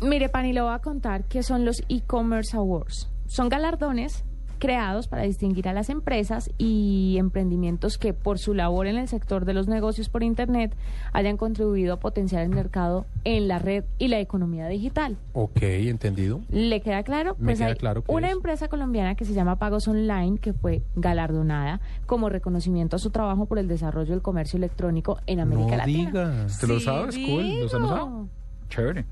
Mire, Pani, le voy a contar qué son los e-commerce awards. Son galardones creados para distinguir a las empresas y emprendimientos que por su labor en el sector de los negocios por Internet hayan contribuido a potenciar el mercado en la red y la economía digital. Ok, entendido. ¿Le queda claro? Me pues queda hay claro una es. empresa colombiana que se llama Pagos Online que fue galardonada como reconocimiento a su trabajo por el desarrollo del comercio electrónico en América no Latina. digas. ¿Te lo Sí, sabes? Cool. ¿Los han usado? digo. Chévere.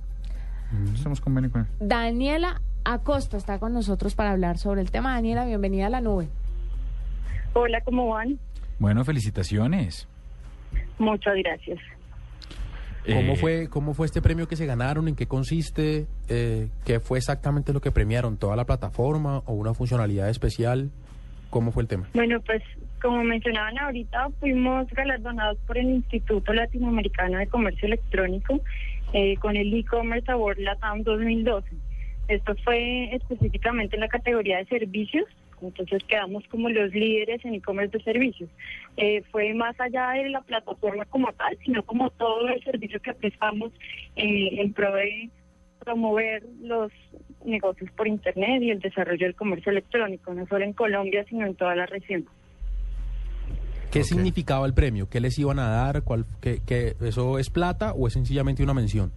Estamos convenio con él. Daniela Acosta está con nosotros para hablar sobre el tema. Daniela, bienvenida a la nube. Hola, ¿cómo van? Bueno, felicitaciones. Muchas gracias. ¿Cómo Eh, fue, ¿Cómo fue este premio que se ganaron? ¿En qué consiste? Eh, ¿Qué fue exactamente lo que premiaron? ¿Toda la plataforma o una funcionalidad especial? ¿Cómo fue el tema? Bueno, pues como mencionaban ahorita, fuimos galardonados por el Instituto Latinoamericano de Comercio Electrónico eh, con el e-commerce Award Latam 2012. Esto fue específicamente en la categoría de servicios, entonces quedamos como los líderes en e-commerce de servicios. Eh, fue más allá de la plataforma como tal, sino como todo el servicio que prestamos eh, en pro de promover los negocios por Internet y el desarrollo del comercio electrónico, no solo en Colombia, sino en toda la región. ¿Qué significaba el premio? ¿Qué les iban a dar? ¿Cuál, qué, qué- ¿Eso es plata o es sencillamente una mención?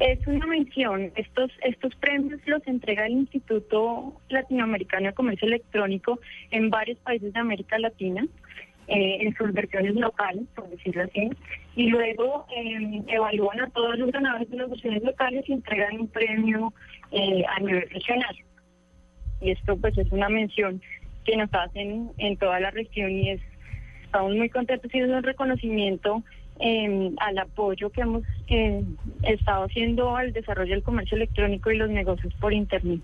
Es una mención. Estos, estos premios los entrega el Instituto Latinoamericano de Comercio Electrónico en varios países de América Latina, eh, en sus versiones locales, por decirlo así, y luego eh, evalúan a todos los ganadores de las versiones locales y entregan un premio eh, a nivel regional. Y esto pues es una mención que nos hacen en toda la región y es estamos muy contentos y es un reconocimiento eh, al apoyo que hemos eh, estado haciendo al desarrollo del comercio electrónico y los negocios por Internet.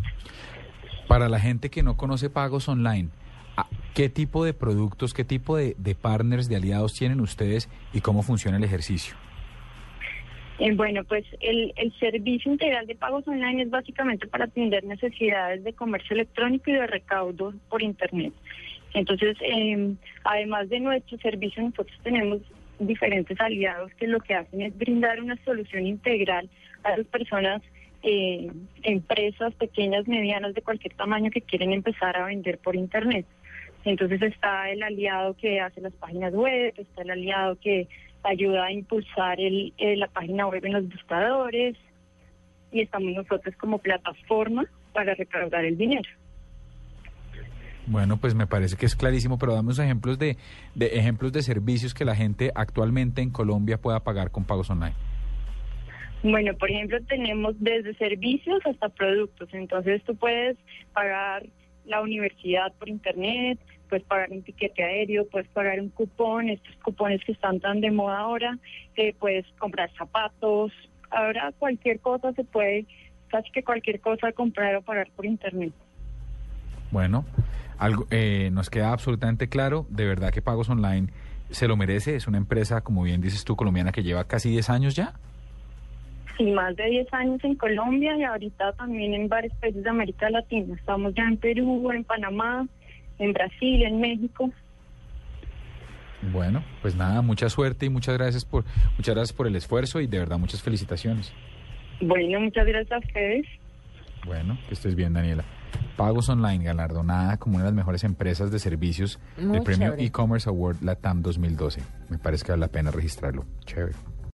Para la gente que no conoce pagos online, ¿a- ¿qué tipo de productos, qué tipo de, de partners, de aliados tienen ustedes y cómo funciona el ejercicio? Eh, bueno, pues el, el servicio integral de pagos online es básicamente para atender necesidades de comercio electrónico y de recaudo por Internet. Entonces, eh, además de nuestro servicio, nosotros tenemos diferentes aliados que lo que hacen es brindar una solución integral a las personas, eh, empresas pequeñas, medianas, de cualquier tamaño que quieren empezar a vender por Internet. Entonces está el aliado que hace las páginas web, está el aliado que ayuda a impulsar el, eh, la página web en los buscadores y estamos nosotros como plataforma para recaudar el dinero. Bueno, pues me parece que es clarísimo, pero damos ejemplos de, de ejemplos de servicios que la gente actualmente en Colombia pueda pagar con pagos online. Bueno, por ejemplo, tenemos desde servicios hasta productos. Entonces tú puedes pagar la universidad por internet, puedes pagar un tiquete aéreo, puedes pagar un cupón, estos cupones que están tan de moda ahora, eh, puedes comprar zapatos. Ahora cualquier cosa se puede, casi que cualquier cosa comprar o pagar por internet. Bueno, algo eh, nos queda absolutamente claro, de verdad que Pagos Online se lo merece, es una empresa, como bien dices tú, colombiana que lleva casi 10 años ya. Sí, más de 10 años en Colombia y ahorita también en varios países de América Latina. Estamos ya en Perú, en Panamá, en Brasil, en México. Bueno, pues nada, mucha suerte y muchas gracias por muchas gracias por el esfuerzo y de verdad muchas felicitaciones. Bueno, muchas gracias a ustedes. Bueno, que estés bien, Daniela. Pagos Online, galardonada como una de las mejores empresas de servicios Muy del premio e-commerce award Latam 2012. Me parece que vale la pena registrarlo. Chévere.